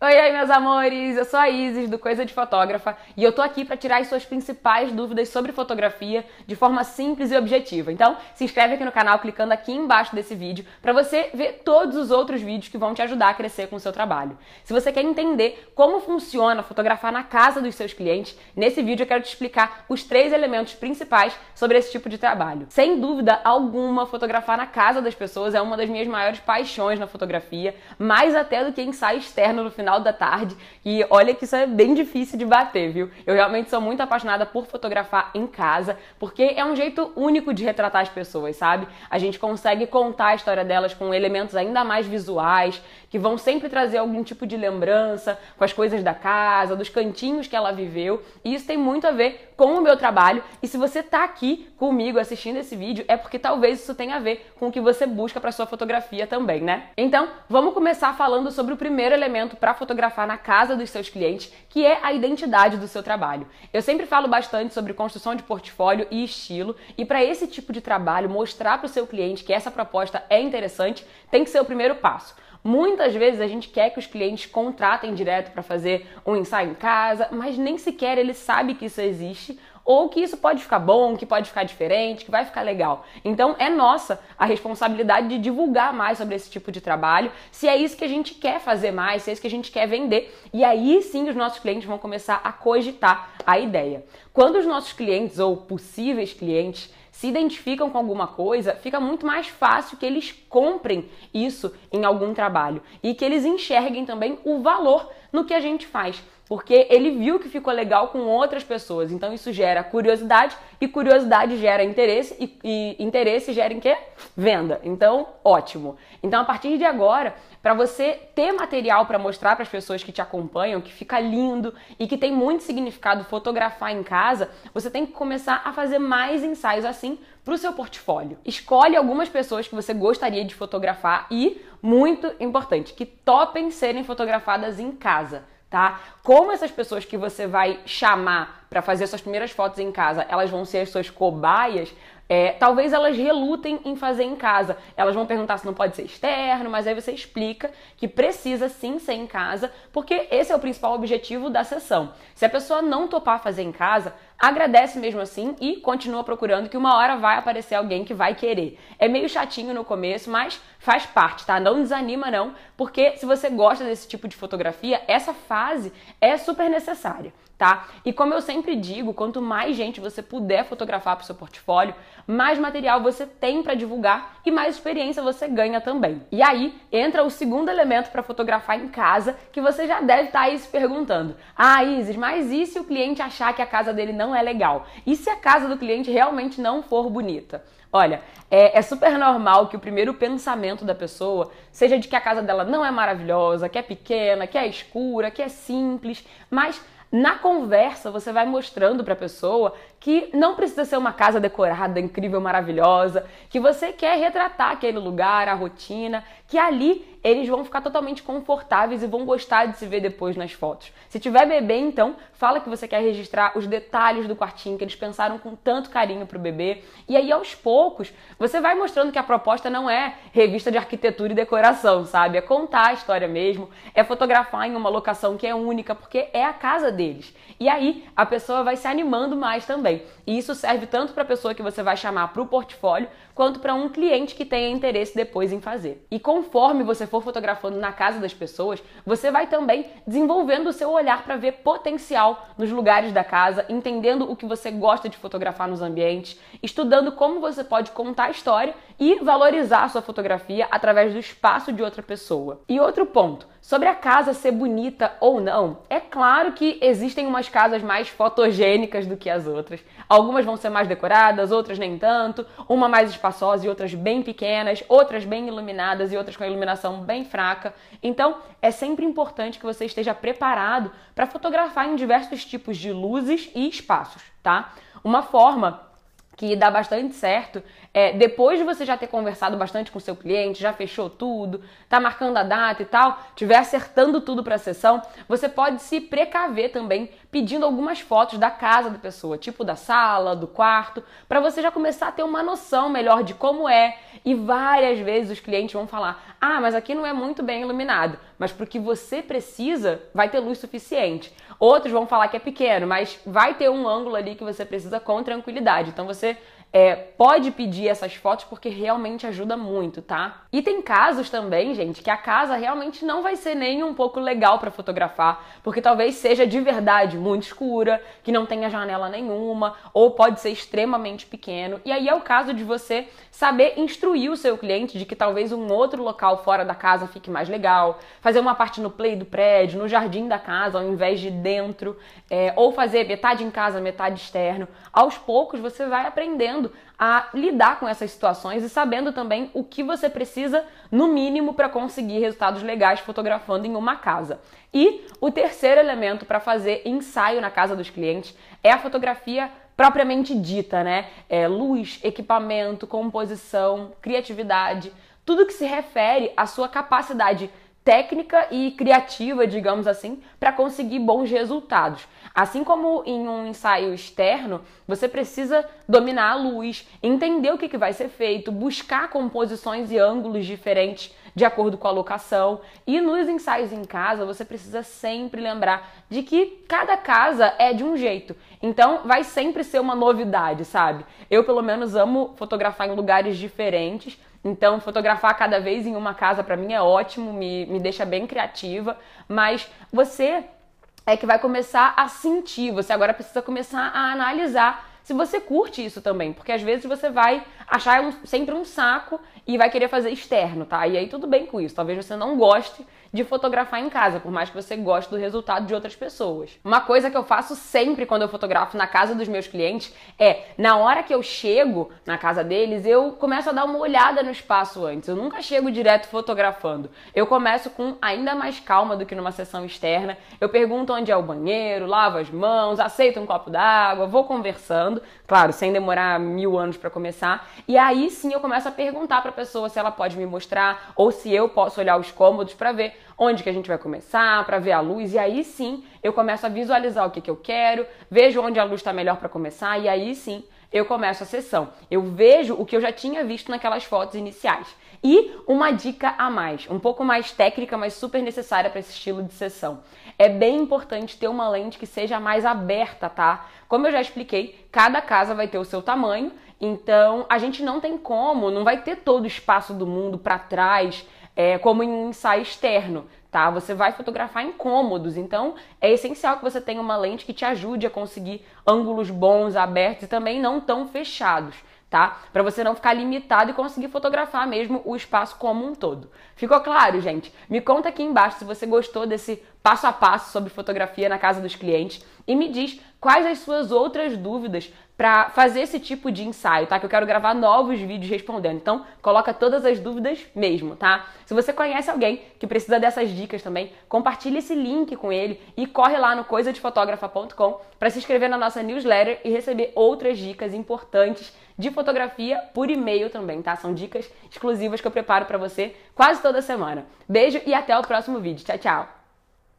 Oi, oi, meus amores! Eu sou a Isis do Coisa de Fotógrafa e eu tô aqui para tirar as suas principais dúvidas sobre fotografia de forma simples e objetiva. Então, se inscreve aqui no canal clicando aqui embaixo desse vídeo para você ver todos os outros vídeos que vão te ajudar a crescer com o seu trabalho. Se você quer entender como funciona fotografar na casa dos seus clientes, nesse vídeo eu quero te explicar os três elementos principais sobre esse tipo de trabalho. Sem dúvida alguma, fotografar na casa das pessoas é uma das minhas maiores paixões na fotografia, mais até do que ensaio externo no final final da tarde. E olha que isso é bem difícil de bater, viu? Eu realmente sou muito apaixonada por fotografar em casa, porque é um jeito único de retratar as pessoas, sabe? A gente consegue contar a história delas com elementos ainda mais visuais, que vão sempre trazer algum tipo de lembrança com as coisas da casa, dos cantinhos que ela viveu. E isso tem muito a ver com o meu trabalho. E se você tá aqui comigo assistindo esse vídeo, é porque talvez isso tenha a ver com o que você busca para sua fotografia também, né? Então, vamos começar falando sobre o primeiro elemento para fotografar na casa dos seus clientes, que é a identidade do seu trabalho. Eu sempre falo bastante sobre construção de portfólio e estilo, e para esse tipo de trabalho, mostrar para o seu cliente que essa proposta é interessante tem que ser o primeiro passo. Muitas vezes a gente quer que os clientes contratem direto para fazer um ensaio em casa, mas nem sequer ele sabe que isso existe ou que isso pode ficar bom, que pode ficar diferente, que vai ficar legal. Então é nossa a responsabilidade de divulgar mais sobre esse tipo de trabalho, se é isso que a gente quer fazer mais, se é isso que a gente quer vender. E aí sim os nossos clientes vão começar a cogitar a ideia. Quando os nossos clientes ou possíveis clientes se identificam com alguma coisa, fica muito mais fácil que eles comprem isso em algum trabalho. E que eles enxerguem também o valor no que a gente faz porque ele viu que ficou legal com outras pessoas. Então isso gera curiosidade e curiosidade gera interesse e, e interesse gera em quê? Venda. Então, ótimo. Então, a partir de agora, para você ter material para mostrar para as pessoas que te acompanham, que fica lindo e que tem muito significado fotografar em casa, você tem que começar a fazer mais ensaios assim para o seu portfólio. Escolhe algumas pessoas que você gostaria de fotografar e, muito importante, que topem serem fotografadas em casa tá? Como essas pessoas que você vai chamar para fazer suas primeiras fotos em casa, elas vão ser as suas cobaias, é, talvez elas relutem em fazer em casa. Elas vão perguntar se não pode ser externo, mas aí você explica que precisa sim ser em casa, porque esse é o principal objetivo da sessão. Se a pessoa não topar fazer em casa, agradece mesmo assim e continua procurando que uma hora vai aparecer alguém que vai querer. É meio chatinho no começo, mas faz parte, tá? Não desanima não, porque se você gosta desse tipo de fotografia, essa fase é super necessária tá? E como eu sempre digo, quanto mais gente você puder fotografar para o seu portfólio, mais material você tem para divulgar e mais experiência você ganha também. E aí entra o segundo elemento para fotografar em casa, que você já deve estar tá aí se perguntando: "Ah, Isis, mas e se o cliente achar que a casa dele não é legal? E se a casa do cliente realmente não for bonita?" Olha, é, é, super normal que o primeiro pensamento da pessoa seja de que a casa dela não é maravilhosa, que é pequena, que é escura, que é simples, mas na conversa, você vai mostrando para a pessoa que não precisa ser uma casa decorada, incrível, maravilhosa, que você quer retratar aquele lugar, a rotina, que ali eles vão ficar totalmente confortáveis e vão gostar de se ver depois nas fotos. Se tiver bebê, então, fala que você quer registrar os detalhes do quartinho que eles pensaram com tanto carinho pro bebê. E aí, aos poucos, você vai mostrando que a proposta não é revista de arquitetura e decoração, sabe? É contar a história mesmo, é fotografar em uma locação que é única, porque é a casa deles. E aí, a pessoa vai se animando mais também. E isso serve tanto para a pessoa que você vai chamar para o portfólio, quanto para um cliente que tenha interesse depois em fazer. E conforme você for fotografando na casa das pessoas, você vai também desenvolvendo o seu olhar para ver potencial nos lugares da casa, entendendo o que você gosta de fotografar nos ambientes, estudando como você pode contar a história e valorizar a sua fotografia através do espaço de outra pessoa. E outro ponto, Sobre a casa ser bonita ou não, é claro que existem umas casas mais fotogênicas do que as outras. Algumas vão ser mais decoradas, outras nem tanto, uma mais espaçosa e outras bem pequenas, outras bem iluminadas e outras com a iluminação bem fraca. Então, é sempre importante que você esteja preparado para fotografar em diversos tipos de luzes e espaços, tá? Uma forma que dá bastante certo, é, depois de você já ter conversado bastante com seu cliente, já fechou tudo, tá marcando a data e tal, tiver acertando tudo para a sessão, você pode se precaver também pedindo algumas fotos da casa da pessoa, tipo da sala, do quarto, para você já começar a ter uma noção melhor de como é. E várias vezes os clientes vão falar: "Ah, mas aqui não é muito bem iluminado", mas porque você precisa, vai ter luz suficiente. Outros vão falar que é pequeno, mas vai ter um ângulo ali que você precisa com tranquilidade. Então você é, pode pedir essas fotos porque realmente ajuda muito, tá? E tem casos também, gente, que a casa realmente não vai ser nem um pouco legal para fotografar, porque talvez seja de verdade muito escura, que não tenha janela nenhuma, ou pode ser extremamente pequeno. E aí é o caso de você saber instruir o seu cliente de que talvez um outro local fora da casa fique mais legal, fazer uma parte no play do prédio, no jardim da casa, ao invés de dentro, é, ou fazer metade em casa, metade externo. Aos poucos você vai aprendendo aprendendo a lidar com essas situações e sabendo também o que você precisa, no mínimo, para conseguir resultados legais fotografando em uma casa. E o terceiro elemento para fazer ensaio na casa dos clientes é a fotografia propriamente dita, né? É luz, equipamento, composição, criatividade, tudo que se refere à sua capacidade técnica e criativa, digamos assim, para conseguir bons resultados. Assim como em um ensaio externo, você precisa dominar a luz, entender o que, que vai ser feito, buscar composições e ângulos diferentes de acordo com a locação. E nos ensaios em casa, você precisa sempre lembrar de que cada casa é de um jeito. Então, vai sempre ser uma novidade, sabe? Eu, pelo menos, amo fotografar em lugares diferentes então, fotografar cada vez em uma casa para mim é ótimo, me, me deixa bem criativa, mas você é que vai começar a sentir, você agora precisa começar a analisar se você curte isso também, porque às vezes você vai achar sempre um saco e vai querer fazer externo, tá? E aí tudo bem com isso. Talvez você não goste de fotografar em casa, por mais que você goste do resultado de outras pessoas. Uma coisa que eu faço sempre quando eu fotografo na casa dos meus clientes é, na hora que eu chego na casa deles, eu começo a dar uma olhada no espaço antes. Eu nunca chego direto fotografando. Eu começo com ainda mais calma do que numa sessão externa. Eu pergunto onde é o banheiro, lavo as mãos, aceito um copo d'água, vou conversando, claro, sem demorar mil anos para começar. E aí sim eu começo a perguntar para a pessoa se ela pode me mostrar ou se eu posso olhar os cômodos para ver onde que a gente vai começar, para ver a luz, e aí sim eu começo a visualizar o que, que eu quero, vejo onde a luz está melhor para começar, e aí sim eu começo a sessão. Eu vejo o que eu já tinha visto naquelas fotos iniciais. E uma dica a mais, um pouco mais técnica, mas super necessária para esse estilo de sessão. É bem importante ter uma lente que seja mais aberta, tá? Como eu já expliquei, cada casa vai ter o seu tamanho, então a gente não tem como, não vai ter todo o espaço do mundo para trás é, como em ensaio externo, tá? Você vai fotografar em cômodos, então é essencial que você tenha uma lente que te ajude a conseguir ângulos bons, abertos e também não tão fechados tá? Para você não ficar limitado e conseguir fotografar mesmo o espaço como um todo. Ficou claro, gente? Me conta aqui embaixo se você gostou desse passo a passo sobre fotografia na casa dos clientes e me diz quais as suas outras dúvidas para fazer esse tipo de ensaio, tá? Que eu quero gravar novos vídeos respondendo. Então, coloca todas as dúvidas mesmo, tá? Se você conhece alguém que precisa dessas dicas também, compartilhe esse link com ele e corre lá no coisadefotografa.com para se inscrever na nossa newsletter e receber outras dicas importantes de fotografia por e-mail também, tá? São dicas exclusivas que eu preparo para você quase toda semana. Beijo e até o próximo vídeo. Tchau, tchau.